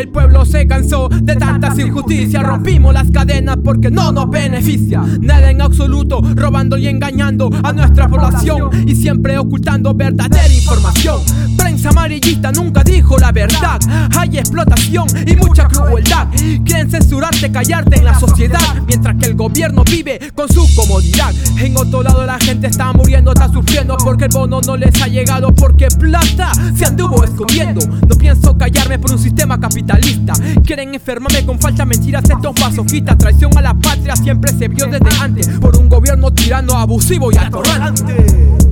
El pueblo se cansó de tantas injusticias. Rompimos las cadenas porque no nos beneficia. Nada en absoluto, robando y engañando a nuestra población y siempre ocultando verdadera información. Prensa amarillista nunca dijo la verdad. Hay explotación y mucha crueldad. Quieren censurarte, callarte en la sociedad, mientras que el gobierno vive con su comodidad. En otro lado la gente está muriendo, está sufriendo porque el bono no les ha llegado, porque plata se anduvo escondiendo. No pienso callarme por un sistema capitalista. Quieren enfermarme con falsas mentiras, estos masoquistas. Traición a la patria siempre se vio desde antes por un gobierno tirano, abusivo y atorrante.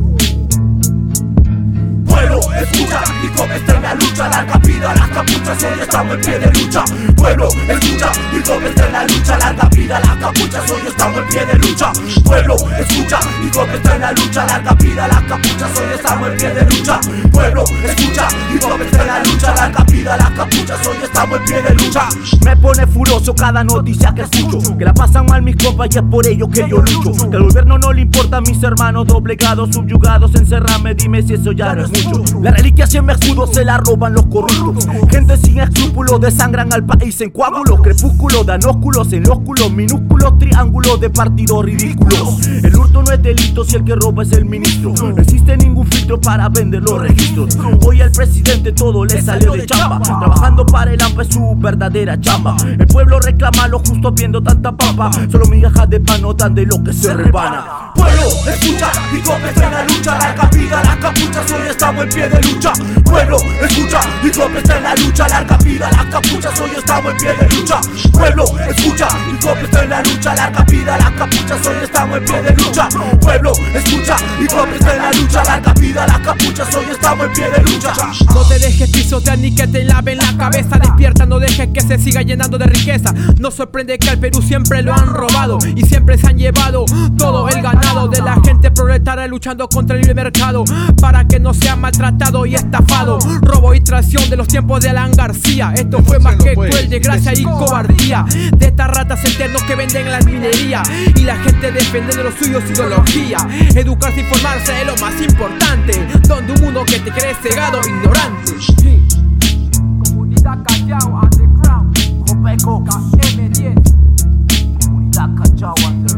Escucha, y con la lucha, larga vida las capuchas, hoy estamos en pie de lucha. Pueblo, escucha, y con la lucha, larga vida las capuchas, hoy estamos en pie de lucha. Pueblo, escucha, y con la lucha, larga vida las capuchas, hoy estamos en pie de lucha. Pueblo, escucha, la las capuchas, hoy estamos en pie de lucha. Me pone furioso cada noticia que escucho, que la pasan mal mis copas y es por ello que yo lucho. Que al gobierno no le importa a mis hermanos doblegados, subyugados, encerrame, dime si eso ya no es mucho. La reliquia siempre escudo se la roban los corruptos. Gente sin escrúpulos desangran al país en coágulos. Crepúsculos dan ósculos en ósculos, minúsculos triángulos de partidos ridículos. El hurto no es delito si el que roba es el ministro. No existe ningún filtro para vender los registros. Hoy al presidente todo le Trabajando para el AMPA es su verdadera chamba. El pueblo reclama lo justo viendo tanta papa. Solo migajas de pan notan de lo que se rebana. Pueblo, escucha y comienza en la lucha. La capilla, la capucha, hoy estamos en pie de lucha. Pueblo, escucha y comienza en la lucha. Larga vida, la capucha, hoy estamos en pie de lucha. Pueblo, escucha y comienza en la lucha. Larga vida, la capucha, hoy estamos en pie de lucha. Pueblo, escucha y comienza en la lucha. Larga vida, la capucha, hoy estamos en pie de lucha. No te dejes pisotear ni que te laven la cabeza. Despierta, no dejes que se siga llenando de riqueza. No sorprende que al Perú siempre lo han robado y siempre se han llevado todo el ganado de la gente proletaria luchando contra el libre mercado para que no sea maltratado y estafado. Robo y traición de los tiempos de Alan García. Esto fue más que cruel, desgracia y cobardía de estas ratas eternos que venden la minería y la gente depende de los suyos ideología. Educarse y formarse es lo más importante, donde un mundo que te cree cegado, ignorante. Comunidad Callao Underground, M10, Comunidad Callao Underground.